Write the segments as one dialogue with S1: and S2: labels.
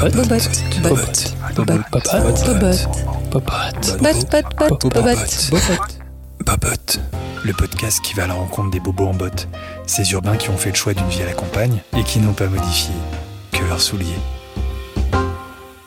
S1: Bobot.
S2: Bobot.
S1: Bobot. Bobot. Le podcast qui va à la rencontre des bobos en botte. Ces urbains qui ont fait le choix d'une vie à la campagne et qui n'ont pas modifié que leurs souliers.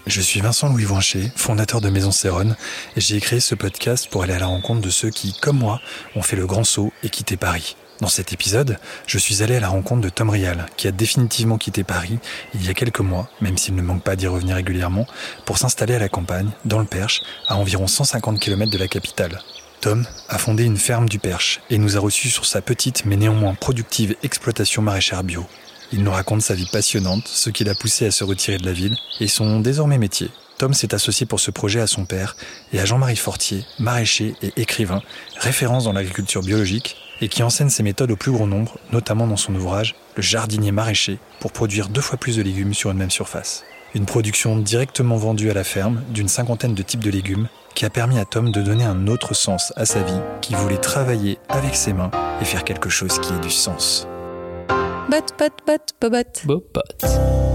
S1: Je suis Vincent Louis Voincher, fondateur de Maison Céronne, et j'ai créé ce podcast pour aller à la rencontre de ceux qui, comme moi, ont fait le grand saut et quitté Paris. Dans cet épisode, je suis allé à la rencontre de Tom Rial, qui a définitivement quitté Paris il y a quelques mois, même s'il ne manque pas d'y revenir régulièrement, pour s'installer à la campagne, dans le Perche, à environ 150 km de la capitale. Tom a fondé une ferme du Perche et nous a reçus sur sa petite mais néanmoins productive exploitation maraîchère bio. Il nous raconte sa vie passionnante, ce qui l'a poussé à se retirer de la ville et son désormais métier. Tom s'est associé pour ce projet à son père et à Jean-Marie Fortier, maraîcher et écrivain, référence dans l'agriculture biologique et qui enseigne ses méthodes au plus grand nombre, notamment dans son ouvrage Le jardinier maraîcher, pour produire deux fois plus de légumes sur une même surface. Une production directement vendue à la ferme d'une cinquantaine de types de légumes qui a permis à Tom de donner un autre sens à sa vie, qui voulait travailler avec ses mains et faire quelque chose qui ait du sens.
S2: Bot, bot, bot, bobot.
S1: Bobot.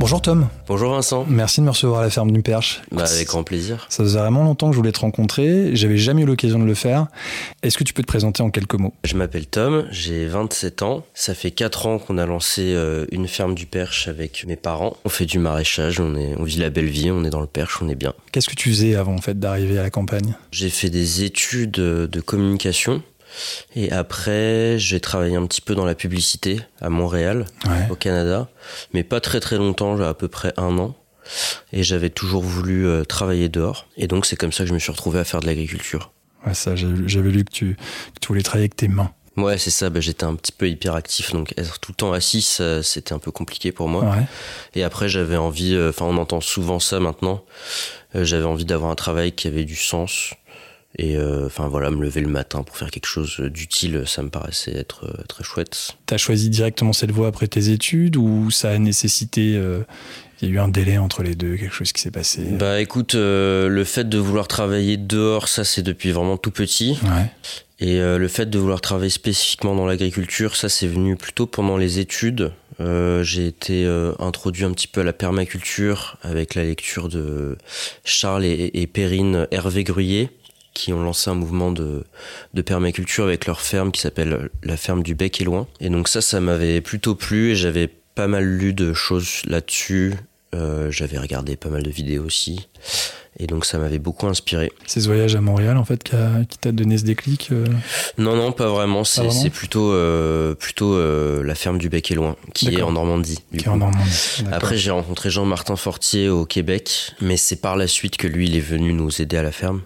S1: Bonjour Tom,
S3: Bonjour Vincent.
S1: merci de me recevoir à la ferme du Perche.
S3: Bah, avec grand plaisir.
S1: Ça faisait vraiment longtemps que je voulais te rencontrer, j'avais jamais eu l'occasion de le faire. Est-ce que tu peux te présenter en quelques mots?
S3: Je m'appelle Tom, j'ai 27 ans. Ça fait 4 ans qu'on a lancé euh, une ferme du Perche avec mes parents. On fait du maraîchage, on, est, on vit la belle vie, on est dans le Perche, on est bien.
S1: Qu'est-ce que tu faisais avant en fait d'arriver à la campagne?
S3: J'ai fait des études de communication. Et après, j'ai travaillé un petit peu dans la publicité à Montréal,
S1: Ouais.
S3: au Canada, mais pas très très longtemps, à peu près un an. Et j'avais toujours voulu euh, travailler dehors. Et donc c'est comme ça que je me suis retrouvé à faire de l'agriculture.
S1: Ouais, ça, j'avais lu que tu, que tu voulais travailler avec tes mains.
S3: Ouais, c'est ça. Bah, j'étais un petit peu hyperactif, donc être tout le temps assis, c'était un peu compliqué pour moi.
S1: Ouais.
S3: Et après, j'avais envie. euh, Enfin, on entend souvent ça maintenant. euh, j'avais envie d'avoir un travail qui avait du sens. Et euh, enfin voilà, me lever le matin pour faire quelque chose d'utile, ça me paraissait être euh, très chouette.
S1: T'as choisi directement cette voie après tes études ou ça a nécessité. euh, Il y a eu un délai entre les deux, quelque chose qui s'est passé
S3: Bah écoute, euh, le fait de vouloir travailler dehors, ça c'est depuis vraiment tout petit.
S1: Ouais.
S3: Et euh, le fait de vouloir travailler spécifiquement dans l'agriculture, ça c'est venu plutôt pendant les études. Euh, j'ai été euh, introduit un petit peu à la permaculture avec la lecture de Charles et, et Perrine Hervé Gruyé qui ont lancé un mouvement de, de permaculture avec leur ferme qui s'appelle la ferme du Bec et Loin. Et donc ça, ça m'avait plutôt plu et j'avais pas mal lu de choses là-dessus. Euh, j'avais regardé pas mal de vidéos aussi. Et donc ça m'avait beaucoup inspiré.
S1: C'est ce voyage à Montréal en fait qui, t'a donné ce déclic euh
S3: Non, non, pas vraiment. C'est c'est plutôt, euh, plutôt euh, la ferme du Bec et Loin, qui est en Normandie.
S1: qui est en Normandie.
S3: Après, j'ai rencontré Jean-Martin Fortier au Québec, mais c'est par la suite que lui, il est venu nous aider à la ferme.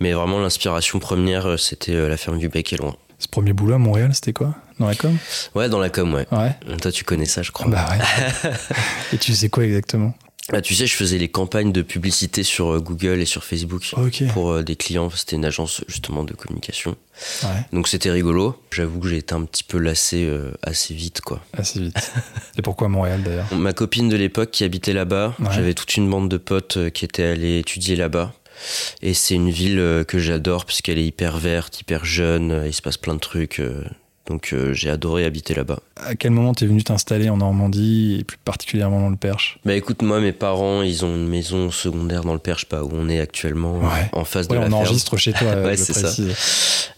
S3: Mais vraiment, l'inspiration première, euh, c'était euh, la ferme du Bec et Loin.
S1: Ce premier boulot à Montréal, c'était quoi? Dans la com?
S3: Ouais, dans la com, ouais.
S1: Ouais.
S3: Toi, tu connais ça, je crois.
S1: Bah ouais. Et tu sais quoi exactement?
S3: Bah, tu sais, je faisais les campagnes de publicité sur euh, Google et sur Facebook
S1: Ok.
S3: pour euh, des clients. C'était une agence justement de communication.
S1: Ouais,
S3: Donc c'était rigolo. J'avoue que j'ai été un petit peu lassé euh, assez vite, quoi.
S1: assez vite. Et pourquoi Montréal d'ailleurs?
S3: Ma copine de l'époque qui habitait là-bas,
S1: Ouais.
S3: j'avais toute une bande de potes euh, qui étaient allés étudier là-bas. Et c'est une ville euh, que j'adore parce qu'elle est hyper verte, hyper jeune, euh, il se passe plein de trucs. euh, Donc euh, j'ai adoré habiter là-bas.
S1: À quel moment t'es venu t'installer en Normandie et plus particulièrement dans le Perche?
S3: Bah écoute, moi mes parents, ils ont une maison secondaire dans le Perche, pas où on est actuellement,
S1: Ouais.
S3: en face
S1: Ouais,
S3: de la
S1: on
S3: ferme.
S1: enregistre chez toi,
S3: Ouais, c'est ça.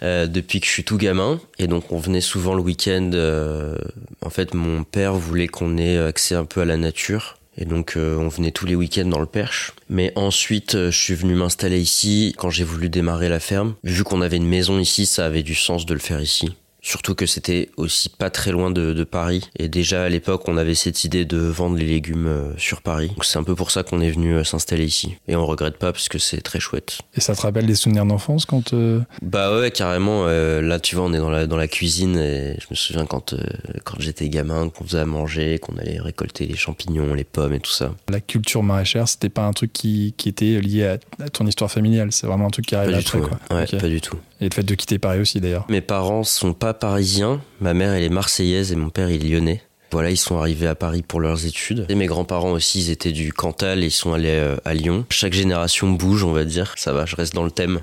S3: Euh, depuis que je suis tout gamin. Et donc on venait souvent le week-end. euh, en fait, mon père voulait qu'on ait accès un peu à la nature. Et donc euh, on venait tous les week-ends dans le Perche. Mais ensuite, euh, je suis venu m'installer ici quand j'ai voulu démarrer la ferme. Vu qu'on avait une maison ici, ça avait du sens de le faire ici. Surtout que c'était aussi pas très loin de, de Paris. Et déjà à l'époque, on avait cette idée de vendre les légumes euh, sur Paris. Donc c'est un peu pour ça qu'on est venu euh, s'installer ici. Et on regrette pas parce que c'est très chouette.
S1: Et ça te rappelle des souvenirs d'enfance quand euh,
S3: Bah ouais, carrément. euh, là, tu vois, on est dans la, dans la cuisine et je me souviens quand, euh, quand j'étais gamin, qu'on faisait à manger, qu'on allait récolter les champignons, les pommes et tout ça.
S1: la culture maraîchère, c'était pas un truc qui, qui était lié à, à ton histoire familiale C'est vraiment un truc qui
S3: Pas
S1: arrive
S3: du
S1: après
S3: tout.
S1: quoi.
S3: Ouais,
S1: Ok.
S3: pas du tout.
S1: Et le fait de quitter Paris aussi d'ailleurs.
S3: Mes parents sont pas parisiens. Ma mère, elle est marseillaise et mon père, il est lyonnais. Voilà, ils sont arrivés à Paris pour leurs études. Et mes grands-parents aussi, ils étaient du Cantal et ils sont allés euh, à Lyon. Chaque génération bouge, on va dire. Ça va, je reste dans le thème.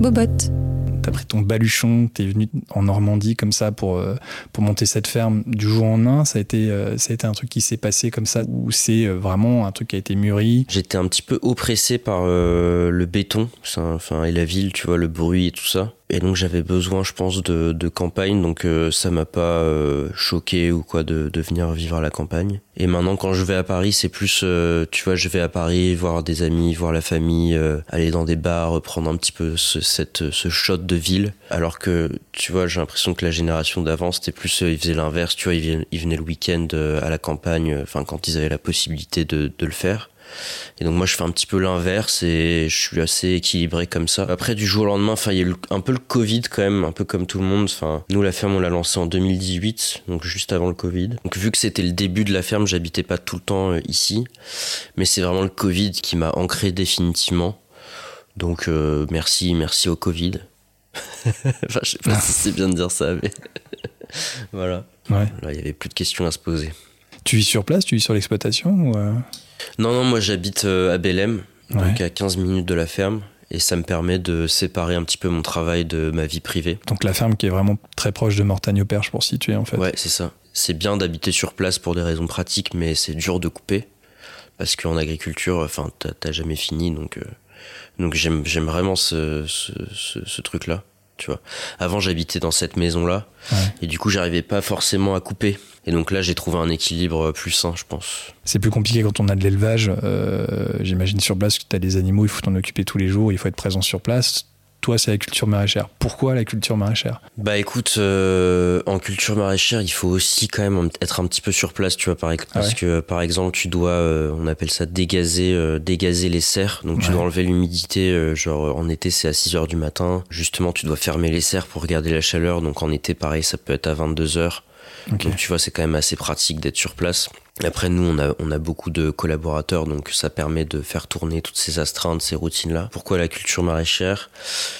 S2: Bobot.
S1: T'as pris ton baluchon, t'es venu en Normandie comme ça pour, euh, monter cette ferme du jour a été, euh, ça a été un truc qui s'est passé comme ça ou c'est euh, vraiment un truc qui a été mûri?
S3: J'étais un petit peu oppressé par le béton enfin, et la ville, tu vois, le bruit et tout ça. Et donc j'avais besoin, je pense, de, de campagne. Donc ça m'a pas choqué ou quoi de, de venir vivre à la campagne. Et maintenant, quand je vais à Paris, c'est plus, tu vois, je vais à Paris voir des amis, voir la famille, aller dans des bars, prendre un petit peu ce, cette, ce shot de ville. Alors que, tu vois, j'ai l'impression que la génération d'avant, c'était plus, ils faisaient l'inverse, tu vois, ils venaient, le week-end à la campagne, enfin, quand ils avaient la possibilité de, de le faire. Et donc moi je fais un petit peu l'inverse et je suis assez équilibré comme ça. Après du jour au lendemain, enfin il y a eu un peu le Covid quand même, un peu comme tout le monde. Enfin nous la ferme on l'a lancée en 2018, donc juste avant le Covid. Donc vu que c'était le début de la ferme, j'habitais pas tout le temps euh, ici, mais c'est vraiment le Covid qui m'a ancré définitivement. Donc euh, merci, merci au Covid. enfin, je sais pas si c'est bien de dire ça, mais voilà.
S1: Ouais.
S3: Là, il y avait plus de questions à se poser.
S1: Tu vis sur place Tu vis sur l'exploitation euh?
S3: Non, non, moi j'habite euh, à Belém, donc à 15 minutes de la ferme. Et ça me permet de séparer un petit peu mon travail de ma vie privée.
S1: Donc la ferme qui est vraiment très proche de Mortagne-au-Perche pour situer en fait.
S3: Ouais, c'est ça. C'est bien d'habiter sur place pour des raisons pratiques, mais c'est dur de couper. Parce qu'en agriculture, enfin, t'as jamais fini, donc donc j'aime j'aime vraiment ce, ce, ce, truc là, tu vois. Avant j'habitais dans cette maison là et du coup j'arrivais pas forcément à couper. Et donc là j'ai trouvé un équilibre plus sain, je pense.
S1: C'est plus compliqué quand on a de l'élevage. Euh, J'imagine sur place que tu as des animaux, il faut t'en occuper tous les jours, il faut être présent sur place toi, c'est la culture maraîchère. Pourquoi la culture maraîchère?
S3: Bah écoute, euh, en culture maraîchère, il faut aussi quand même être un petit peu sur place, tu vois, par, parce ah que par exemple, tu dois, euh, on appelle ça dégazer, euh, dégazer les serres. Donc tu dois enlever l'humidité, genre en été c'est à 6 heures du matin. Justement, tu dois fermer les serres pour garder la chaleur. Donc en été, pareil, ça peut être à 22 heures. Donc tu vois, c'est quand même assez pratique d'être sur place. Après, nous, on a, on a beaucoup de collaborateurs, donc ça permet de faire tourner toutes ces astreintes, ces routines-là. Pourquoi la culture maraîchère?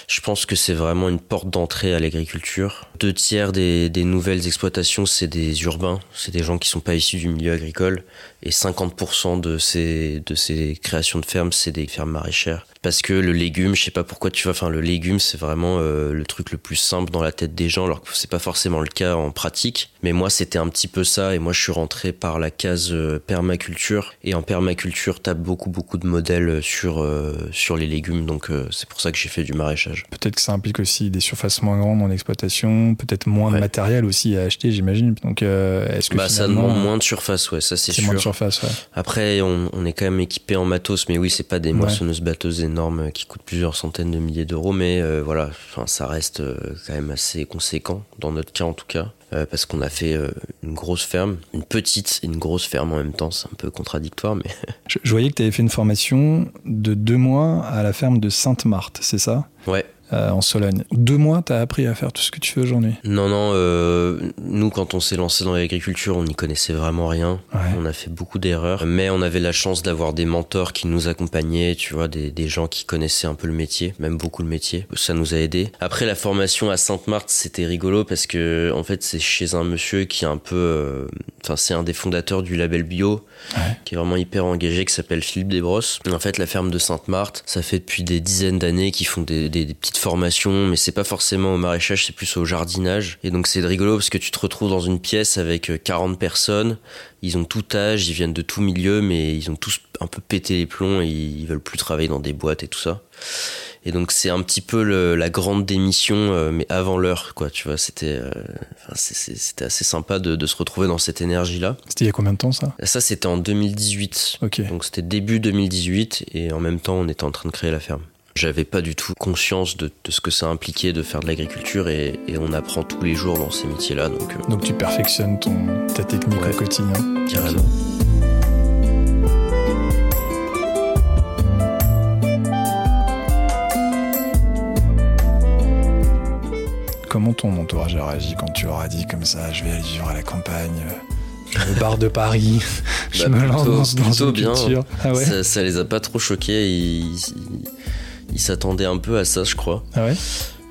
S3: Je pense que c'est vraiment une porte d'entrée à l'agriculture. Deux tiers des, des nouvelles exploitations, c'est des urbains, c'est des gens qui sont pas issus du milieu agricole, et 50% de ces, de ces créations de fermes, c'est des fermes maraîchères parce que le légume, je sais pas pourquoi tu vois, enfin le légume c'est vraiment euh, le truc le plus simple dans la tête des gens, alors que c'est pas forcément le cas en pratique. Mais moi c'était un petit peu ça, et moi je suis rentré par la case euh, permaculture, et en permaculture t'as beaucoup beaucoup de modèles sur euh, sur les légumes, donc c'est pour ça que j'ai fait du maraîchage.
S1: Peut-être que ça implique aussi des surfaces moins grandes en exploitation, peut-être moins de matériel aussi à acheter, j'imagine. Donc est-ce que
S3: bah ça demande moins de surface, ouais, ça c'est sûr.
S1: Moins de surface, ouais.
S3: Après on, on, est quand même équipé en matos, mais oui c'est pas des moissonneuses batteuses énorme qui coûte plusieurs centaines de milliers d'euros, mais euh, voilà, ça reste euh, quand même assez conséquent, dans notre cas en tout cas, euh, parce qu'on a fait une grosse ferme, une petite et une grosse ferme en même temps, c'est un peu contradictoire, mais...
S1: je, je voyais que tu avais fait une formation de deux mois à la ferme de Sainte-Marthe, c'est ça?
S3: Ouais,
S1: euh, en Sologne. Deux mois, t'as appris à faire tout ce que tu fais aujourd'hui?
S3: Non, non. Euh, nous, quand on s'est lancé dans l'agriculture, on n'y connaissait vraiment rien. On a fait beaucoup d'erreurs, mais on avait la chance d'avoir des mentors qui nous accompagnaient, tu vois, des, des, gens qui connaissaient un peu le métier, même beaucoup le métier. Ça nous a aidé. Après, la formation à Sainte-Marthe, c'était rigolo parce que, en fait, c'est chez un monsieur qui est un peu, euh, enfin, c'est un des fondateurs du label bio, qui est vraiment hyper engagé, qui s'appelle Philippe Desbrosses. En fait, la ferme de Sainte-Marthe, ça fait depuis des dizaines d'années qu'ils font des, des, des petites formation, mais c'est pas forcément au maraîchage, c'est plus au jardinage. Et donc c'est rigolo parce que tu te retrouves dans une pièce avec 40 euh, personnes, ils ont tout âge, ils viennent de tout milieu, mais ils ont tous un peu pété les plombs et ils veulent plus travailler dans des boîtes et tout ça. Et donc c'est un petit peu la grande démission, euh, mais avant l'heure, quoi. Tu vois, c'était, euh, c'était assez sympa de, de, se retrouver dans cette énergie-là.
S1: C'était il y a combien de temps ça?
S3: Ça, c'était en 2018.
S1: Ok.
S3: Donc c'était début 2018 et en même temps, on était en train de créer la ferme. J'avais pas du tout conscience de, ce que ça impliquait de faire de l'agriculture et, on apprend tous les jours dans ces métiers-là. Donc,
S1: euh, donc tu perfectionnes ton, ta technique au quotidien.
S3: Carrément.
S1: Comment ton entourage a réagi quand tu leur as dit comme ça, je vais aller vivre à la campagne le bar de Paris, je bah, me lance dans, une bien. culture.
S3: Ah ouais ça, ça, les a pas trop choqués. Ils, il s'attendait un peu à ça, je crois.
S1: Ah ouais?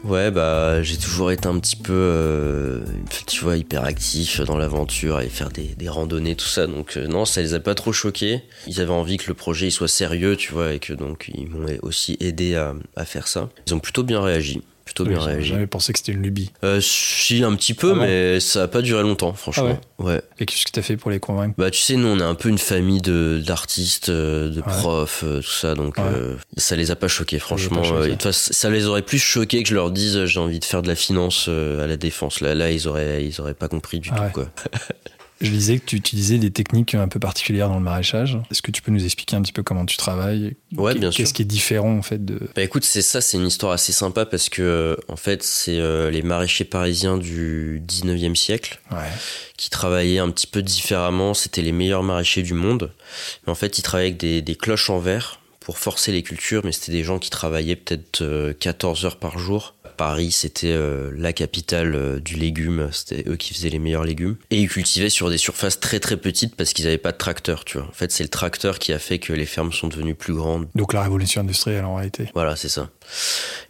S3: Ouais, bah j'ai toujours été un petit peu, euh, tu vois, hyper actif dans l'aventure et faire des, des, randonnées, tout ça. Donc euh, non, ça les a pas trop choqués. Ils avaient envie que le projet il soit sérieux, tu vois, et que donc ils m'ont aussi aidé à, à faire ça. Ils ont plutôt bien réagi plutôt
S1: Oui,
S3: bien
S1: J'avais
S3: réagi.
S1: pensé que c'était une lubie.
S3: Euh, si, un petit peu,
S1: Ah bon
S3: mais ça a pas duré longtemps, franchement. ouais.
S1: Et qu'est-ce que t'as fait pour les convaincre?
S3: Bah, tu sais, nous, on est un peu une famille d'artistes, euh, de profs, euh, tout ça, donc
S1: Ouais.
S3: euh, ça les a pas choqués,
S1: les
S3: franchement.
S1: choqués.
S3: euh, et de toute façon, ça les aurait plus choqués que je leur dise euh, j'ai envie de faire de la finance euh, à la défense. Là, là, ils auraient, ils auraient pas compris du
S1: Ah
S3: tout, quoi.
S1: Je disais que tu utilisais des techniques un peu particulières dans le maraîchage. Est-ce que tu peux nous expliquer un petit peu comment tu travailles?
S3: Ouais, bien sûr.
S1: Qu'est-ce qui est différent en fait de.
S3: Bah écoute, c'est ça, c'est une histoire assez sympa parce que euh, en fait, c'est euh, les maraîchers parisiens du 19e siècle
S1: Ouais.
S3: qui travaillaient un petit peu différemment. C'était les meilleurs maraîchers du monde. Mais en fait, ils travaillaient avec des, des cloches en verre pour forcer les cultures, mais c'était des gens qui travaillaient peut-être euh, 14 heures par jour. Paris, c'était euh, la capitale euh, du légume, c'était eux qui faisaient les meilleurs légumes. Et ils cultivaient sur des surfaces très très petites parce qu'ils n'avaient pas de tracteur, tu vois. En fait, c'est le tracteur qui a fait que les fermes sont devenues plus grandes.
S1: Donc la révolution industrielle en réalité.
S3: Voilà, c'est ça.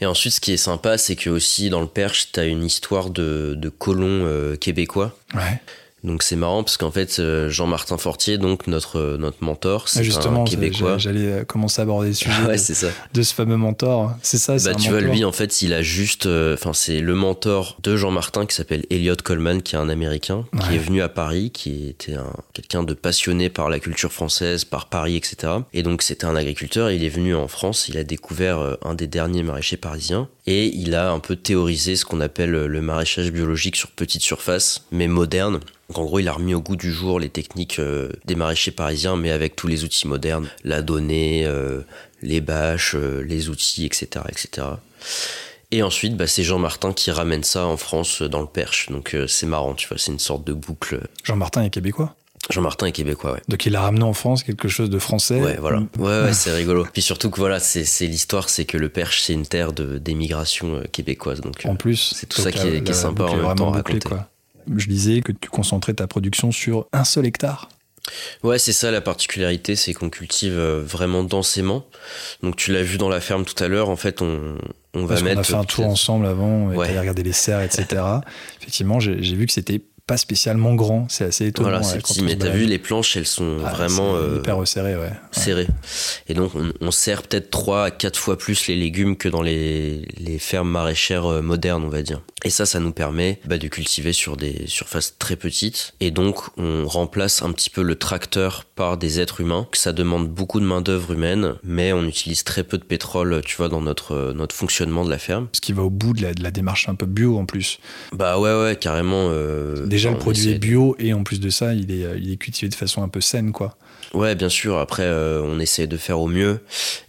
S3: Et ensuite, ce qui est sympa, c'est que aussi dans le Perche, t'as une histoire de, de colons euh, québécois.
S1: Ouais.
S3: Donc c'est marrant parce qu'en fait, euh, Jean-Martin Fortier, donc notre, euh, notre mentor,
S1: Ah,
S3: c'est
S1: justement,
S3: un Québécois.
S1: j'allais euh, commencer à aborder le sujet
S3: Ah ouais,
S1: de,
S3: c'est ça.
S1: de ce fameux mentor. C'est ça, c'est
S3: Bah, tu vois, lui, en fait, il a juste. euh, Enfin, c'est le mentor de Jean-Martin qui s'appelle Elliot Coleman, qui est un Américain, qui est venu à Paris, qui était un, quelqu'un de passionné par la culture française, par Paris, etc. Et donc, c'était un agriculteur. Il est venu en France, il a découvert un des derniers maraîchers parisiens, et il a un peu théorisé ce qu'on appelle le maraîchage biologique sur petite surface, mais moderne. Donc en gros, il a remis au goût du jour les techniques euh, des maraîchers parisiens, mais avec tous les outils modernes, la donnée, euh, les bâches, euh, les outils, etc., etc. Et ensuite, bah, c'est Jean Martin qui ramène ça en France euh, dans le Perche. Donc euh, c'est marrant, tu vois, c'est une sorte de boucle.
S1: Jean-Martin est québécois?
S3: Jean Martin est québécois, ouais.
S1: Donc il a ramené en France quelque chose de français.
S3: Ouais, voilà. Ouais, ouais, c'est rigolo. Puis surtout que voilà, c'est l'histoire, c'est que le Perche, c'est une terre de- d'émigration euh, québécoise. Donc
S1: En plus,
S3: c'est tout ça qui est-
S1: la-
S3: qui est sympa en même temps raconter.
S1: quoi. Je disais que tu concentrais ta production sur un seul hectare.
S3: Ouais, c'est ça la particularité, c'est qu'on cultive euh, vraiment densément. Donc tu l'as vu dans la ferme tout à l'heure, en fait, on, on va
S1: Parce
S3: mettre.
S1: a fait un tour ensemble avant, et
S3: Ouais.
S1: regarder les serres, etc. Effectivement, j'ai vu que c'était pas spécialement grand. C'est assez étonnant.
S3: Voilà, c'est petit, mais t'as vu, les planches, elles sont
S1: Ah,
S3: vraiment euh,
S1: hyper resserré, ouais.
S3: serrées. Et donc, on, on sert peut-être 3 à 4 fois plus les légumes que dans les, les fermes maraîchères euh, modernes, on va dire. Et ça, ça nous permet bah, de cultiver sur des surfaces très petites. Et donc, on remplace un petit peu le tracteur par des êtres humains. Ça demande beaucoup de main-d'œuvre humaine, mais on utilise très peu de pétrole, tu vois, dans notre, euh, notre fonctionnement de la ferme.
S1: Ce qui va au bout de la, de la démarche un peu bio en plus.
S3: Bah ouais, ouais, carrément. euh,
S1: Déjà,
S3: enfin,
S1: le produit est bio et en plus de ça, il est, euh, il est cultivé de façon un peu saine, quoi.
S3: Ouais, bien sûr. Après, euh, on essaie de faire au mieux.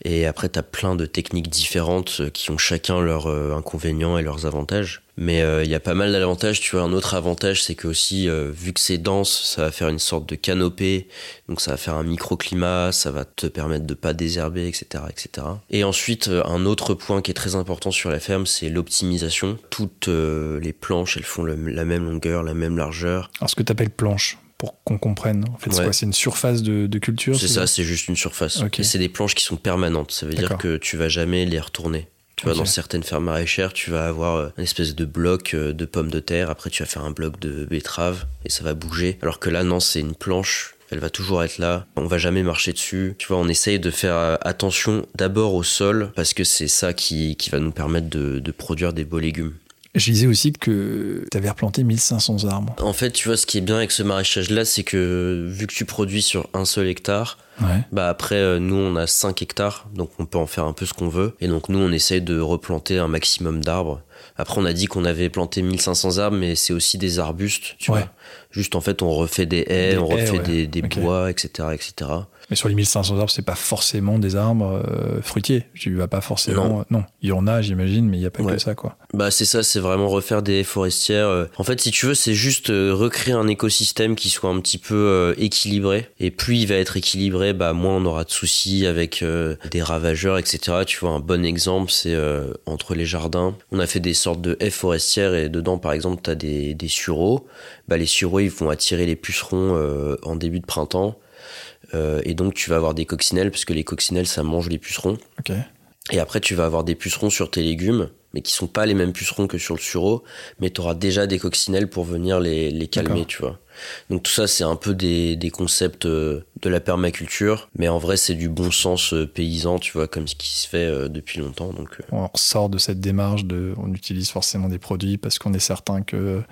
S3: Et après, t'as plein de techniques différentes euh, qui ont chacun leurs euh, inconvénients et leurs avantages. Mais euh, il y a pas mal d'avantages. Tu vois, un autre avantage, c'est que aussi, euh, vu que c'est dense, ça va faire une sorte de canopée. Donc, ça va faire un microclimat. Ça va te permettre de pas désherber, etc., etc. Et ensuite, euh, un autre point qui est très important sur la ferme, c'est l'optimisation. Toutes les planches, elles font le- la même longueur, la même largeur.
S1: Alors, ce que tu appelles planche, pour qu'on comprenne, en fait, c'est
S3: Ouais.
S1: quoi? C'est une surface de, de culture
S3: C'est ça, c'est juste une surface. Et c'est des planches qui sont permanentes. Ça veut dire que tu vas jamais les retourner. Tu vois, dans certaines fermes maraîchères, tu vas avoir euh, une espèce de bloc euh, de pommes de terre. Après, tu vas faire un bloc de betteraves et ça va bouger. Alors que là, non, c'est une planche. Elle va toujours être là. On va jamais marcher dessus. Tu vois, on essaye de faire euh, attention d'abord au sol parce que c'est ça qui, qui va nous permettre de, de produire des beaux légumes.
S1: Je disais aussi que tu avais replanté 1500 arbres.
S3: En fait, tu vois, ce qui est bien avec ce maraîchage-là, c'est que vu que tu produis sur un seul hectare,
S1: Ouais.
S3: Bah après, euh, nous, on a 5 hectares, donc on peut en faire un peu ce qu'on veut. Et donc nous, on essaye de replanter un maximum d'arbres. Après, on a dit qu'on avait planté 1500 arbres, mais c'est aussi des arbustes, tu
S1: Ouais.
S3: vois. Juste, en fait, on refait des haies,
S1: Des
S3: on
S1: haies,
S3: refait
S1: ouais.
S3: des, bois, etc., etc.
S1: Mais sur les 1500 arbres, c'est pas forcément des arbres euh, fruitiers. Tu vas pas forcément. Non. il y en a, j'imagine, mais il y a pas
S3: Ouais.
S1: que ça, quoi.
S3: Bah c'est ça, c'est vraiment refaire des haies forestières. euh. En fait, si tu veux, c'est juste euh, recréer un écosystème qui soit un petit peu euh, équilibré. Et plus il va être équilibré, bah moins on aura de soucis avec euh, des ravageurs, etc. Tu vois, un bon exemple, c'est euh, entre les jardins. On a fait des sortes de haies forestières et dedans, par exemple, t'as des, des sureaux. Bah les sureaux, ils vont attirer les pucerons euh, en début de printemps. Euh, et donc tu vas avoir des coccinelles, parce que les coccinelles, ça mange les pucerons. Et après, tu vas avoir des pucerons sur tes légumes, mais qui sont pas les mêmes pucerons que sur le sureau, mais tu auras déjà des coccinelles pour venir les, les calmer, tu vois. Donc tout ça, c'est un peu des, des concepts euh, de la permaculture, mais en vrai, c'est du bon sens euh, paysan, tu vois, comme ce qui se fait euh, depuis longtemps. Donc,
S1: On sort de cette démarche de on utilise forcément des produits parce qu'on est certain que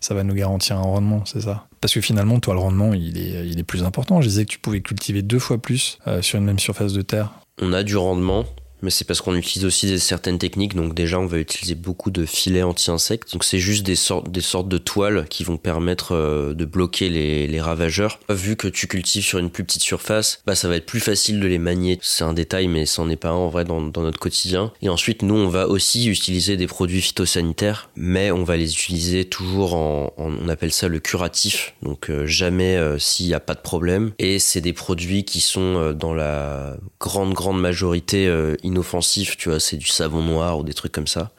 S1: ça va nous garantir un rendement, c'est ça? Parce que finalement, toi, le rendement, il est, il est plus important. Je disais que tu pouvais cultiver deux fois plus sur une même surface de terre.
S3: on a du rendement, mais c'est parce qu'on utilise aussi des, certaines techniques. Donc déjà, on va utiliser beaucoup de filets anti-insectes. Donc c'est juste des sortes, des sortes de toiles qui vont permettre euh, de bloquer les, les ravageurs. Vu que tu cultives sur une plus petite surface, bah ça va être plus facile de les manier. C'est un détail, mais c'en est pas un en vrai dans, dans notre quotidien. Et ensuite, nous, on va aussi utiliser des produits phytosanitaires, mais on va les utiliser toujours en, on appelle ça le curatif. Donc euh, jamais euh, s'il n'y a pas de problème. Et c'est des produits qui sont dans la grande grande majorité inoffensifs. Tu vois, c'est du savon noir ou des trucs comme ça.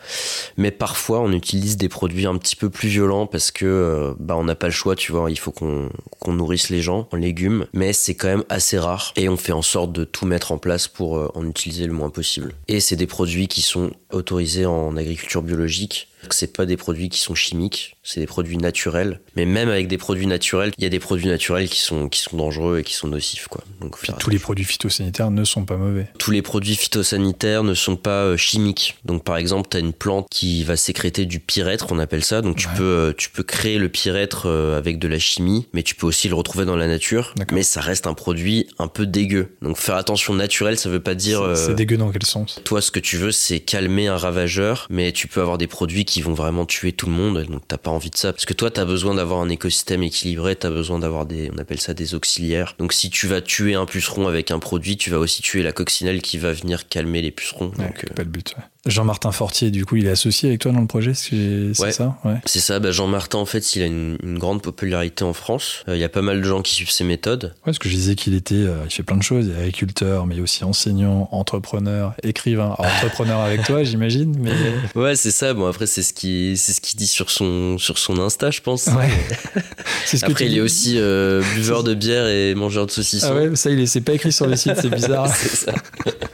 S3: Mais parfois, on utilise des produits un petit peu plus violents parce que euh, bah on n'a pas le choix. Tu vois, il faut qu'on qu'on nourrisse les gens en légumes, mais c'est quand même assez rare. Et on fait en sorte de tout mettre en place pour euh, en utiliser le moins possible. Et c'est des produits qui sont autorisés en agriculture biologique. C'est pas des produits qui sont chimiques, c'est des produits naturels. Mais même avec des produits naturels, il y a des produits naturels qui sont, qui sont dangereux et qui sont nocifs, quoi. Donc,
S1: Puis tous les produits phytosanitaires ne sont pas mauvais.
S3: tous les produits phytosanitaires ne sont pas euh, chimiques. Donc par exemple, tu as une plante qui va sécréter du pyrètre, on appelle ça. Donc tu
S1: Ouais.
S3: peux euh, tu peux créer le pyrètre euh, avec de la chimie, mais tu peux aussi le retrouver dans la nature, mais ça reste un produit un peu dégueu. Donc faire attention naturel, ça veut pas dire
S1: C'est- dégueu dans quel sens?
S3: toi, ce que tu veux, c'est calmer un ravageur, mais tu peux avoir des produits qui vont vraiment tuer tout le monde, donc t'as pas envie de ça. Parce que toi, t'as besoin d'avoir un écosystème équilibré, t'as besoin d'avoir des, on appelle ça des auxiliaires. Donc si tu vas tuer un puceron avec un produit, tu vas aussi tuer la coccinelle qui va venir calmer les pucerons.
S1: Ouais,
S3: Donc, euh,
S1: pas le but. ouais. Jean-Martin Fortier, du coup, il est associé avec toi dans le projet, c'est
S3: Ouais.
S1: ça ouais.
S3: c'est ça, bah, Jean-Martin, en fait, il a une, une grande popularité en France. Euh, Il y a pas mal de gens qui suivent ses méthodes.
S1: Ouais, parce que je disais qu'il était, euh, il fait plein de choses, il est agriculteur, mais aussi enseignant, entrepreneur, écrivain. Alors, entrepreneur avec toi, j'imagine, mais
S3: Ouais, c'est ça. Bon, après, c'est ce qui, c'est ce qu'il dit sur son, sur son Insta, je pense.
S1: ouais. c'est ce que
S3: Après, il est aussi euh, buveur de bière et mangeur de saucissons.
S1: Ah ouais, ça, il est, c'est pas écrit sur le site, c'est bizarre.
S3: c'est ça.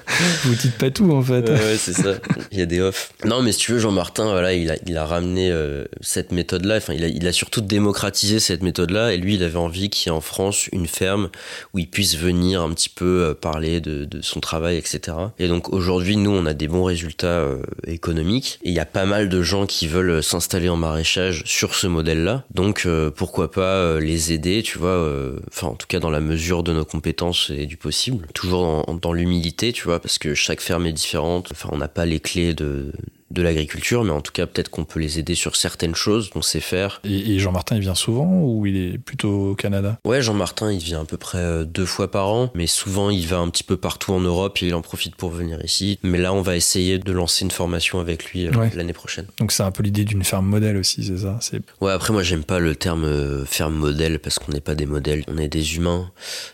S1: Vous dites pas tout en fait.
S3: C'est ça. Il y a des off. Non, mais si tu veux, Jean-Martin, il a, ramené euh, cette méthode-là. Il a, surtout démocratisé cette méthode-là. Et lui, il avait envie qu'il y ait en France une ferme où il puisse venir un petit peu euh, parler de, son travail, etc. Et donc aujourd'hui, nous, on a des bons résultats euh, économiques. Et il y a pas mal de gens qui veulent s'installer en maraîchage sur ce modèle-là. Donc pourquoi pas les aider, tu vois. Enfin, en tout cas, dans la mesure de nos compétences et du possible. Toujours dans, dans l'humilité, tu vois, parce que chaque ferme est différente. Enfin, on n'a pas les clés de de l'agriculture, mais en tout cas, peut-être qu'on peut les aider sur certaines choses, on sait faire.
S1: Et, et Jean-Martin, il vient souvent ou il est plutôt au Canada?
S3: Ouais, Jean-Martin, il vient à peu près euh, deux fois par an, mais souvent il va un petit peu partout en Europe et il en profite pour venir ici. Mais là, on va essayer de lancer une formation avec lui euh,
S1: Ouais.
S3: l'année prochaine.
S1: Donc c'est un peu l'idée d'une ferme modèle aussi, c'est ça?
S3: Ouais, après, moi, j'aime pas le terme euh, ferme modèle parce qu'on n'est pas des modèles, on est des humains.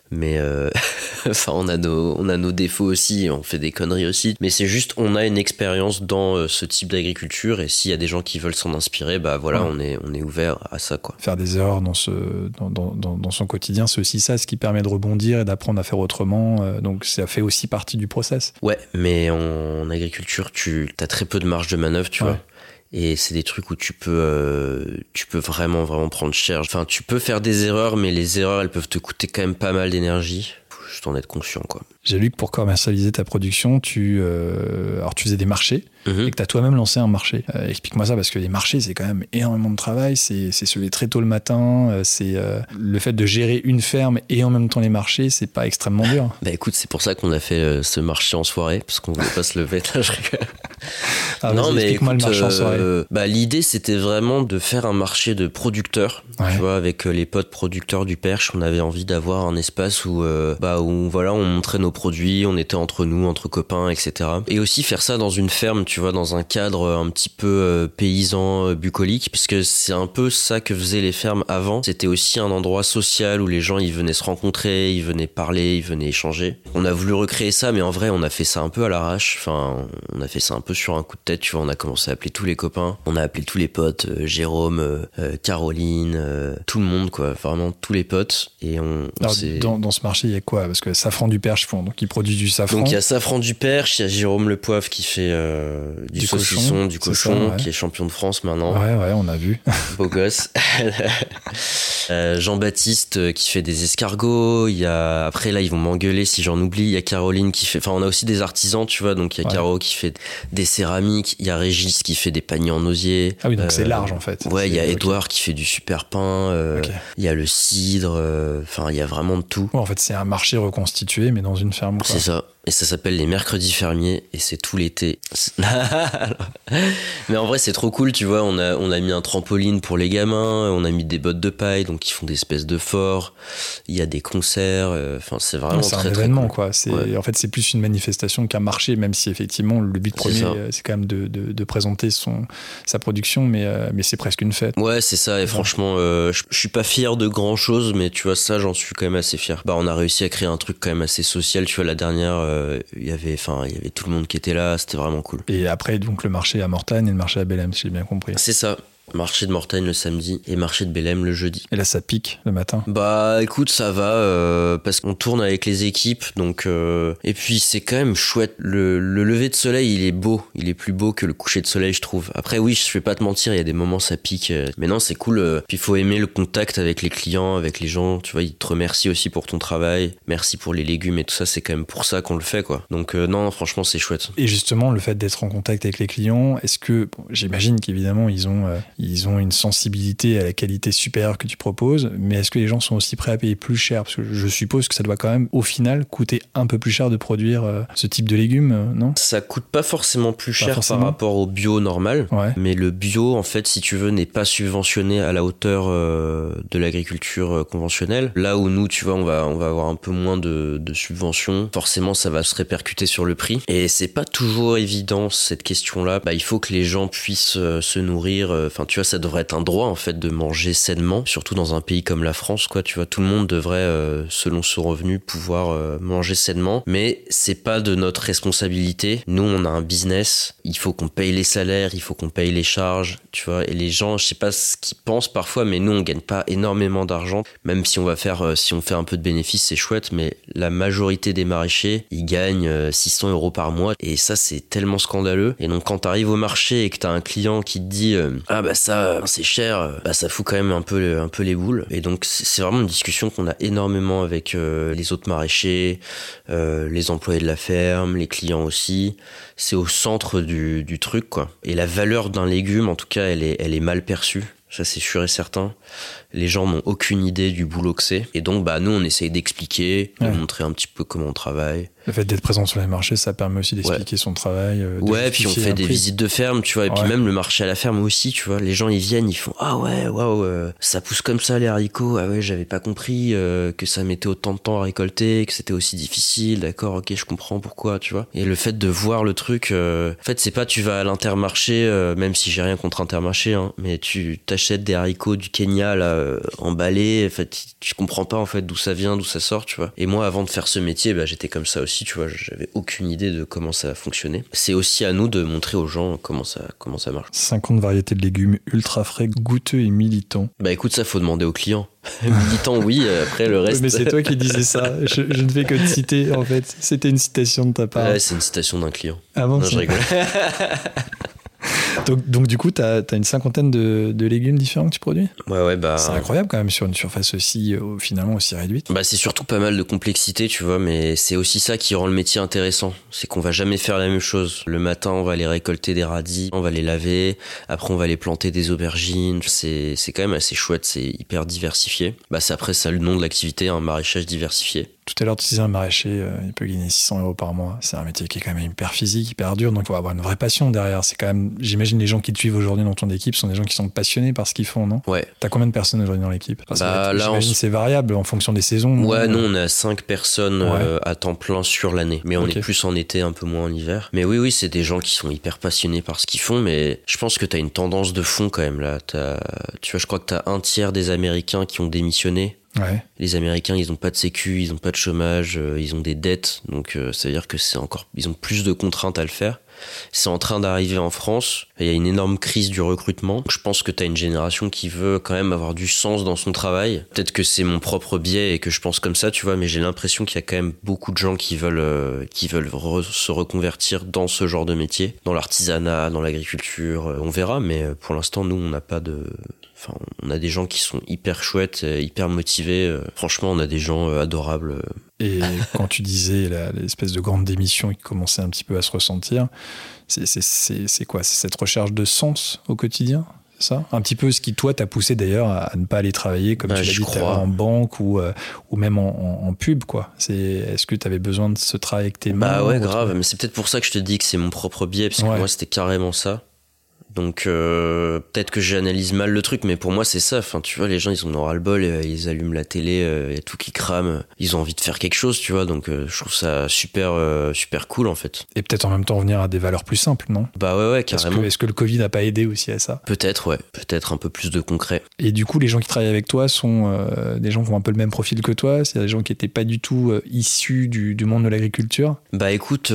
S3: Mais euh, enfin, on a nos, on a nos défauts aussi, on fait des conneries aussi. Mais c'est juste, on a une expérience dans euh, ce type d'agriculture et s'il y a des gens qui veulent s'en inspirer, bah voilà,
S1: Ouais.
S3: on est, on est ouvert à ça, quoi.
S1: Faire des erreurs dans, ce, dans, dans, dans, son quotidien, c'est aussi ça, ce qui permet de rebondir et d'apprendre à faire autrement. euh, Donc ça fait aussi partie du process.
S3: Ouais, mais en, en agriculture, tu as très peu de marge de manœuvre, tu
S1: Ouais.
S3: vois. Et c'est des trucs où tu peux, euh, tu peux vraiment, vraiment prendre cher. Enfin, tu peux faire des erreurs, mais les erreurs, elles peuvent te coûter quand même pas mal d'énergie. Faut juste en être conscient, quoi.
S1: J'ai lu que pour commercialiser ta production, tu, euh, alors tu faisais des marchés
S3: Mhm.
S1: et que tu as toi-même lancé un marché. Euh, Explique-moi ça parce que les marchés, c'est quand même énormément de travail. C'est se lever très tôt le matin. euh, C'est le fait de gérer une ferme et en même temps les marchés, c'est pas extrêmement dur.
S3: Bah écoute, c'est pour ça qu'on a fait ce marché en soirée, parce qu'on voulait pas se lever.
S1: Ah,
S3: non, mais
S1: explique-moi
S3: écoute,
S1: le marché en soirée.
S3: bah, l'idée c'était vraiment de faire un marché de producteurs.
S1: Ouais.
S3: Tu vois, avec les potes producteurs du Perche, on avait envie d'avoir un espace où, bah, où voilà, on montrait nos produits, on était entre nous, entre copains, etc. Et aussi faire ça dans une ferme, tu vois, dans un cadre un petit peu euh, paysan, euh, bucolique, puisque c'est un peu ça que faisaient les fermes avant. C'était aussi un endroit social où les gens ils venaient se rencontrer, ils venaient parler, ils venaient échanger. On a voulu recréer ça, mais en vrai, on a fait ça un peu à l'arrache. Enfin, on a fait ça un peu sur un coup de tête, tu vois. On a commencé à appeler tous les copains, on a appelé tous les potes, euh, Jérôme, euh, Caroline, euh, tout le monde, quoi. Vraiment tous les potes. Et on, on
S1: Alors,
S3: s'est-
S1: dans, dans ce marché, il y a quoi? Parce que Safran du Perche font, donc ils produisent du safran.
S3: Donc il y a Safran du Perche, il y a Jérôme Le Poivre qui fait euh, du,
S1: Du
S3: saucisson,
S1: cochon,
S3: du cochon,
S1: ça, ouais.
S3: qui est champion de France maintenant.
S1: Ouais, ouais, on a vu.
S3: beau gosse. Euh, Jean-Baptiste euh, qui fait des escargots. Il y a après là ils vont m'engueuler si j'en oublie. Il y a Caroline qui fait. Enfin on a aussi des artisans tu vois donc il y a
S1: Ouais.
S3: Caro qui fait des céramiques. Il y a Régis qui fait des paniers en osier.
S1: Ah oui, donc
S3: Euh,
S1: c'est large en fait.
S3: Ouais, il y a. Edouard qui fait du super pain. Il y a le cidre. Enfin il y a vraiment de tout.
S1: Ouais, en fait, c'est un marché reconstitué, mais dans une
S3: C'est ça. Et ça s'appelle les mercredis fermiers et c'est tout l'été. Mais en vrai, c'est trop cool, tu vois. On a, on a mis un trampoline pour les gamins, on a mis des bottes de paille, donc ils font des espèces de forts. Il y a des concerts. euh, Enfin, c'est vraiment très,
S1: un
S3: très
S1: événement,
S3: cool.
S1: quoi. C'est,
S3: Ouais.
S1: En fait, c'est plus une manifestation qu'un marché, même si effectivement le but premier, euh, c'est quand même de, de- de présenter son, sa production, mais, euh, mais c'est presque une fête.
S3: Ouais, c'est ça. Et franchement, euh, je suis pas fier de grand chose, mais tu vois, ça, j'en suis quand même assez fier. Bah, on a réussi à créer un truc quand même assez social. Tu vois, la dernière, il y avait, enfin, il y avait tout le monde qui était là. C'était vraiment cool.
S1: Et après, donc, le marché à Mortagne et le marché à Belém, si j'ai bien compris.
S3: C'est ça. Marché de Mortagne le samedi et marché de Bélem le jeudi.
S1: Et là, ça pique le matin.
S3: Bah écoute ça va euh, parce qu'on tourne avec les équipes donc euh, et puis c'est quand même chouette. Le, le lever de soleil il est beau. Il est plus beau que le coucher de soleil je trouve. Après oui je vais pas te mentir il y a des moments ça pique euh, mais non c'est cool puis il faut aimer le contact avec les clients avec les gens. Tu vois ils te remercient aussi pour ton travail. Merci pour les légumes et tout ça c'est quand même pour ça qu'on le fait quoi. Donc non franchement c'est chouette.
S1: Et justement, le fait d'être en contact avec les clients, est-ce que, bon, j'imagine qu'évidemment, ils ont, ils ont une sensibilité à la qualité supérieure que tu proposes, mais est-ce que les gens sont aussi prêts à payer plus cher? Parce que je suppose que ça doit quand même, au final, coûter un peu plus cher de produire euh, ce type de légumes, euh, non?
S3: Ça coûte pas forcément plus cher
S1: forcément.
S3: par rapport au bio normal
S1: Ouais.
S3: Mais le bio, en fait, si tu veux, n'est pas subventionné à la hauteur euh, de l'agriculture conventionnelle. Là où nous, tu vois, on va, on va avoir un peu moins de, de subventions. Forcément, ça va se répercuter sur le prix. Et c'est pas toujours évident cette question-là. Bah, il faut que les gens puissent se nourrir. Tu vois, ça devrait être un droit en fait de manger sainement, surtout dans un pays comme la France, quoi. Tu vois, tout le monde devrait, euh, selon son revenu, pouvoir euh, manger sainement. Mais c'est pas de notre responsabilité. Nous, on a un business. Il faut qu'on paye les salaires, il faut qu'on paye les charges, tu vois. Et les gens, je sais pas ce qu'ils pensent parfois, mais nous, on gagne pas énormément d'argent. Même si on va faire, euh, si on fait un peu de bénéfices, c'est chouette. Mais la majorité des maraîchers, ils gagnent euh, 600 euros par mois. Et ça, c'est tellement scandaleux. Et donc, quand t'arrives au marché et que t'as un client qui te dit, ah bah ça, euh, c'est cher, euh, bah ça fout quand même un peu, un les boules. Et donc, c'est vraiment une discussion qu'on a énormément avec euh, les autres maraîchers, les employés de la ferme, les clients aussi. C'est au centre du, truc, quoi. Et la valeur d'un légume, en tout cas, elle est mal perçue. Ça, c'est sûr et certain. Les gens n'ont aucune idée du boulot que c'est. Et donc, bah, nous, on essaye d'expliquer, de montrer un petit peu comment on travaille.
S1: Le fait d'être présent sur les marchés, ça permet aussi d'expliquer son travail. euh,
S3: Ouais, puis on fait des
S1: prix.
S3: visites de ferme, tu vois, et puis même le marché à la ferme aussi, tu vois. Les gens, ils viennent, ils font Ah ouais, waouh, euh, ça pousse comme ça les haricots. Ah ouais, j'avais pas compris euh, que ça mettait autant de temps à récolter, que c'était aussi difficile. D'accord, ok, je comprends pourquoi, tu vois. Et le fait de voir le truc, euh, en fait, c'est pas tu vas à l'intermarché, même si j'ai rien contre intermarché, hein, mais tu t'achètes des haricots du Kenya, là, euh, emballés. En fait, tu- comprends pas, en fait, d'où ça vient, d'où ça sort, tu vois. Et moi, avant de faire ce métier, bah, j'étais comme ça aussi, tu vois. J'avais aucune idée de comment ça fonctionnait. C'est aussi à nous de montrer aux gens comment ça, comment ça marche.
S1: 50 variétés de légumes ultra frais, goûteux et militants.
S3: Bah écoute, ça faut demander aux clients. Militant, oui, après le reste.
S1: Mais c'est toi qui disais ça. Je, je ne fais que te citer, en fait. C'était une citation de ta part.
S3: Ouais, c'est une citation d'un client.
S1: Ah bon,
S3: Non, je rigole.
S1: donc, donc, du coup, tu as, une cinquantaine de, de légumes différents que tu produis?
S3: Ouais, ouais, bah.
S1: C'est incroyable quand même sur une surface aussi, euh, finalement, aussi réduite.
S3: Bah c'est surtout pas mal de complexité, tu vois, mais c'est aussi ça qui rend le métier intéressant. C'est qu'on va jamais faire la même chose. Le matin, on va aller récolter des radis, on va les laver, après on va les planter des aubergines. C'est c'est quand même assez chouette, c'est hyper diversifié. Bah c'est après ça le nom de l'activité, un maraîchage diversifié.
S1: Tout à l'heure, tu disais un maraîcher, euh, il peut gagner 600 euros par mois. C'est un métier qui est quand même hyper physique, hyper dur, donc il faut avoir une vraie passion derrière. C'est quand même, j'imagine, les gens qui te suivent aujourd'hui dans ton équipe sont des gens qui sont passionnés par ce qu'ils font, non
S3: Ouais.
S1: T'as combien de personnes aujourd'hui dans l'équipe? Ça
S3: Bah, là, on-
S1: c'est variable en fonction des saisons.
S3: Ouais, non, on a cinq personnes
S1: Ouais.
S3: euh, à temps plein sur l'année. Mais on est plus en été, un peu moins en hiver. Mais oui, oui, c'est des gens qui sont hyper passionnés par ce qu'ils font. Mais je pense que t'as une tendance de fond quand même là. T'as- Tu vois, je crois que t'as un tiers des Américains qui ont démissionné.
S1: Ouais.
S3: Les Américains, ils ont pas de sécu, ils ont pas de chômage, euh, ils ont des dettes. Donc euh, ça veut dire que c'est encore, ils ont plus de contraintes à le faire. C'est en train d'arriver en France. Il y a une énorme crise du recrutement. Je pense que tu as une génération qui veut quand même avoir du sens dans son travail. Peut-être que c'est mon propre biais et que je pense comme ça, tu vois, mais j'ai l'impression qu'il y a quand même beaucoup de gens qui veulent, euh, qui veulent se reconvertir dans ce genre de métier, dans l'artisanat, dans l'agriculture. Euh, on verra, mais euh, pour l'instant, nous, on n'a pas de, Enfin, on a des gens qui sont hyper chouettes, hyper motivés. Franchement, on a des gens adorables.
S1: Et quand tu disais l'espèce de grande démission qui commençait un petit peu à se ressentir, c'est quoi? C'est cette recherche de sens au quotidien ça? Un petit peu ce qui, toi, t'a poussé d'ailleurs à, ne pas aller travailler, comme bah, tu l'as dit, en banque ou, euh, ou même en, pub, quoi. Est-ce que tu avais besoin de ce travail avec tes
S3: mains Bah ouais, grave. Mais c'est peut-être pour ça que je te dis que c'est mon propre biais, parce que moi, c'était carrément ça. Donc euh, peut-être que j'analyse mal le truc, mais pour moi c'est ça. Enfin, tu vois, les gens ils ont ras le bol, euh, ils allument la télé, il y a tout qui crame, ils ont envie de faire quelque chose, tu vois. Donc euh, je trouve ça super super cool en fait.
S1: Et peut-être en même temps revenir à des valeurs plus simples, non?
S3: Bah ouais ouais carrément.
S1: Est-ce que, le Covid n'a pas aidé aussi à ça?
S3: Peut-être ouais, peut-être un peu plus de concret.
S1: Et du coup, les gens qui travaillent avec toi sont des gens qui ont un peu le même profil que toi, c'est des gens qui étaient pas du tout issus du, du, monde de l'agriculture?
S3: Bah écoute,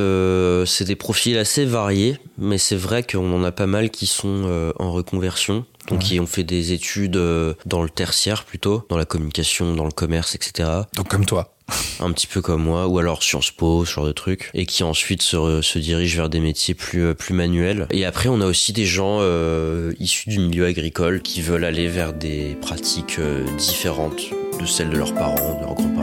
S3: c'est des profils assez variés, mais c'est vrai qu'on en a pas mal qui sont euh, en reconversion, donc qui ont fait des études euh, dans le tertiaire plutôt, dans la communication, dans le commerce, etc.
S1: Donc comme toi
S3: un petit peu comme moi, ou alors Sciences Po, ce genre de trucs, et qui ensuite se, se dirigent vers des métiers plus, euh, plus manuels. Et après, on a aussi des gens issus du milieu agricole qui veulent aller vers des pratiques différentes de celles de leurs parents, de leurs grands-parents.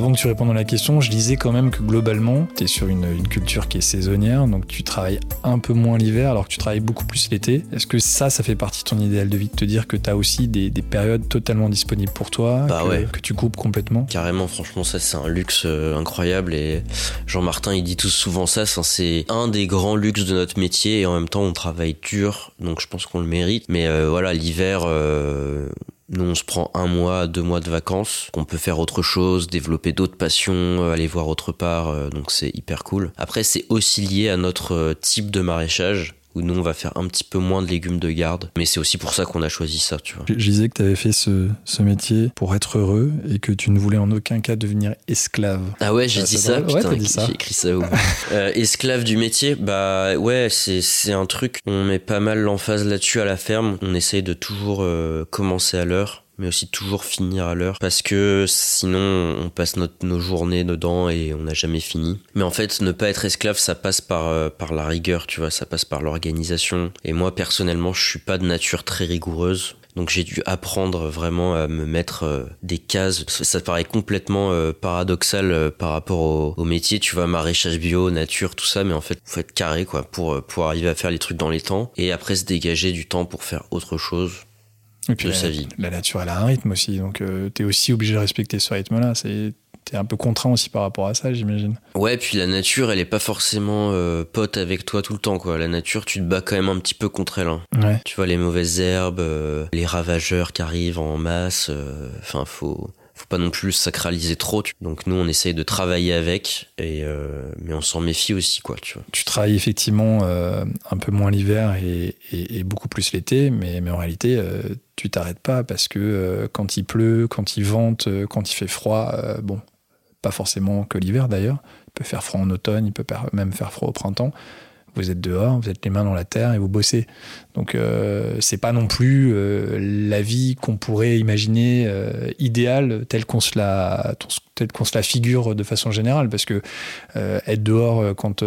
S1: Avant que tu répondes à la question, je disais quand même que globalement, tu es sur une, culture qui est saisonnière, donc tu travailles un peu moins l'hiver alors que tu travailles beaucoup plus l'été. Est-ce que ça, ça fait partie de ton idéal de vie de te dire que tu as aussi des, périodes totalement disponibles pour toi,
S3: bah
S1: que, tu coupes complètement?
S3: Carrément, franchement, ça c'est un luxe euh, incroyable et Jean-Martin il dit tout souvent ça, c'est un des grands luxes de notre métier et en même temps on travaille dur, donc je pense qu'on le mérite. Mais euh, voilà, l'hiver, euh, nous, on se prend un mois, deux mois de vacances. On peut faire autre chose, développer d'autres passions, euh, aller voir autre part. Euh, donc c'est hyper cool. Après, c'est aussi lié à notre euh, type de maraîchage où nous on va faire un petit peu moins de légumes de garde. Mais c'est aussi pour ça qu'on a choisi ça, tu vois.
S1: Je, disais que tu avais fait ce, ce, métier pour être heureux et que tu ne voulais en aucun cas devenir esclave.
S3: Ah ouais, j'ai dit ça, putain, j'ai écrit ça où euh, Esclave du métier, bah ouais, c'est un truc, on met pas mal l'emphase là-dessus à la ferme. On essaye de toujours euh, commencer à l'heure mais aussi toujours finir à l'heure parce que sinon on passe nos journées dedans et on n'a jamais fini. Mais en fait, ne pas être esclave, ça passe par, euh, par la rigueur, tu vois, ça passe par l'organisation. Et moi, personnellement, je suis pas de nature très rigoureuse. Donc j'ai dû apprendre vraiment à me mettre euh, des cases. Ça paraît complètement euh, paradoxal par rapport au, au, métier, tu vois, maraîchage bio, nature, tout ça, mais en fait, faut être carré quoi pour pour arriver à faire les trucs dans les temps et après se dégager du temps pour faire autre chose et puis, de
S1: la,
S3: sa vie.
S1: La nature, elle a un rythme aussi, donc euh, tu es aussi obligé de respecter ce rythme-là. C'est t'es un peu contraint aussi par rapport à ça, j'imagine.
S3: Ouais, puis la nature, elle est pas forcément euh, pote avec toi tout le temps, quoi. La nature, tu te bats quand même un petit peu contre elle. Hein.
S1: Ouais.
S3: Tu vois les mauvaises herbes, euh, les ravageurs qui arrivent en masse. Enfin, faut faut pas non plus sacraliser trop. Donc nous, on essaye de travailler avec, et euh, mais on s'en méfie aussi, quoi. Tu vois.
S1: Tu travailles effectivement euh, un peu moins l'hiver et, beaucoup plus l'été, mais, mais en réalité, euh, tu t'arrêtes pas parce que quand il pleut, quand il vente, quand il fait froid, bon, pas forcément que l'hiver d'ailleurs. Il peut faire froid en automne, il peut même faire froid au printemps vous êtes dehors, vous êtes les mains dans la terre et vous bossez. Donc euh, c'est pas non plus euh, la vie qu'on pourrait imaginer euh, idéale telle qu'on se la telle qu'on se la figure de façon générale parce que euh, être dehors quand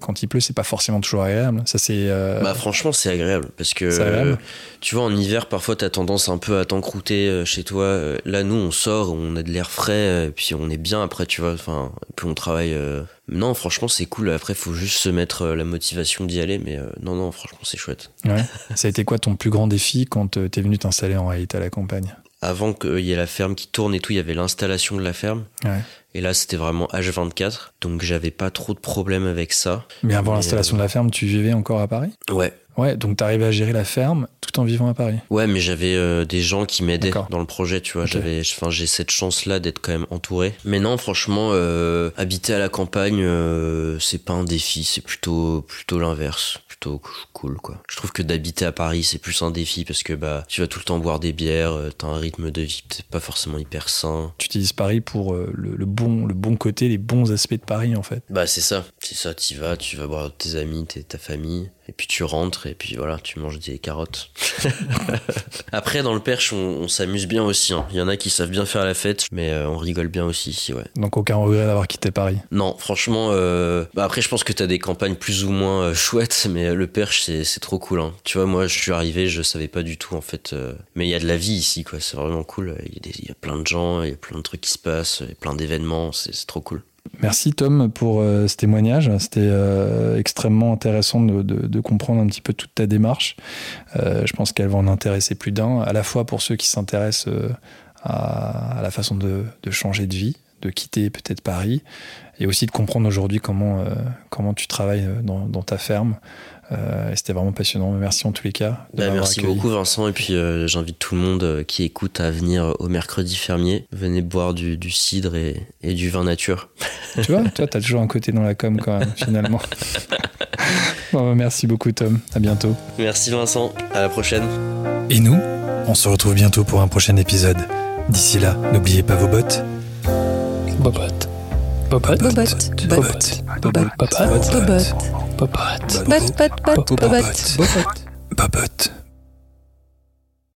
S1: quand il pleut c'est pas forcément toujours agréable. Ça c'est
S3: Bah franchement c'est agréable parce que tu vois en hiver parfois tu as tendance un peu à t'encrouter chez toi. Là nous on sort, on a de l'air frais puis on est bien après tu vois enfin puis on travaille non, franchement, c'est cool. Après, il faut juste se mettre la motivation d'y aller. Mais non, non, franchement, c'est chouette.
S1: Ouais. Ça a été quoi ton plus grand défi quand euh, tu es venu t'installer en réalité à la campagne?
S3: Avant qu'il y ait la ferme qui tourne et tout, il y avait l'installation de la ferme.
S1: Ouais.
S3: Et là, c'était vraiment H24. Donc, j'avais pas trop de problèmes avec ça.
S1: Mais avant l'installation de la ferme, tu vivais encore à Paris?
S3: Ouais.
S1: Ouais, donc t'arrivais à gérer la ferme tout en vivant à Paris?
S3: Ouais, mais j'avais euh, des gens qui m'aidaient dans le projet, tu vois. J'avais, enfin, j'ai cette chance-là d'être quand même entouré. Mais non, franchement, euh, habiter à la campagne, euh, c'est pas un défi, c'est plutôt, plutôt l'inverse. Plutôt cool quoi. Je trouve que d'habiter à Paris c'est plus un défi parce que bah tu vas tout le temps boire des bières, euh, t'as un rythme de vie peut-être pas forcément hyper sain.
S1: Tu utilises Paris pour euh, le, le bon, le bon côté, les bons aspects de Paris en fait.
S3: Bah c'est ça, c'est ça, tu vas, tu vas voir tes amis, tes- ta famille, et puis tu rentres, et puis voilà, tu manges des carottes. Après dans le Perche on, on s'amuse bien aussi, hein. il y en a qui savent bien faire la fête, mais euh, on rigole bien aussi ici, ouais.
S1: Donc aucun regret d'avoir quitté Paris.
S3: Non, franchement, euh, bah après je pense que t'as des campagnes plus ou moins euh, chouettes, mais le Perche c'est trop cool. Hein. Tu vois, moi je suis arrivé, je savais pas du tout en fait, mais il y a de la vie ici, quoi. C'est vraiment cool. Il y, a des- il y a plein de gens, il y a plein de trucs qui se passent, il y a plein d'événements, c'est trop cool.
S1: Merci Tom pour euh, ce témoignage. C'était euh, extrêmement intéressant de, comprendre un petit peu toute ta démarche. Euh, je pense qu'elle va en intéresser plus d'un, à la fois pour ceux qui s'intéressent à, la façon de changer de vie, de quitter peut-être Paris, et aussi de comprendre aujourd'hui comment, euh, comment tu travailles euh, dans, dans ta ferme. Euh, C'était vraiment passionnant. Merci en tous les cas. de
S3: Bah, merci
S1: accueilli.
S3: beaucoup Vincent, et puis euh, j'invite tout le monde euh, qui écoute à venir au mercredi fermier. Venez boire du, du cidre et, et du vin nature.
S1: Tu vois, toi, tu as toujours un côté dans la com quand même, finalement. Bon, bah, merci beaucoup Tom. À bientôt.
S3: Merci Vincent, à la prochaine.
S1: Et nous, on se retrouve bientôt pour un prochain épisode. D'ici là, n'oubliez pas vos bottes.
S2: Bobotte.
S1: Bobotte.
S2: Bobotte.
S1: Bobotte.
S2: Bobotte.
S1: Bobotte.
S2: Bobotte.
S1: Bobotte.
S2: Bot, bot, bot, bobotte.
S1: Bobotte.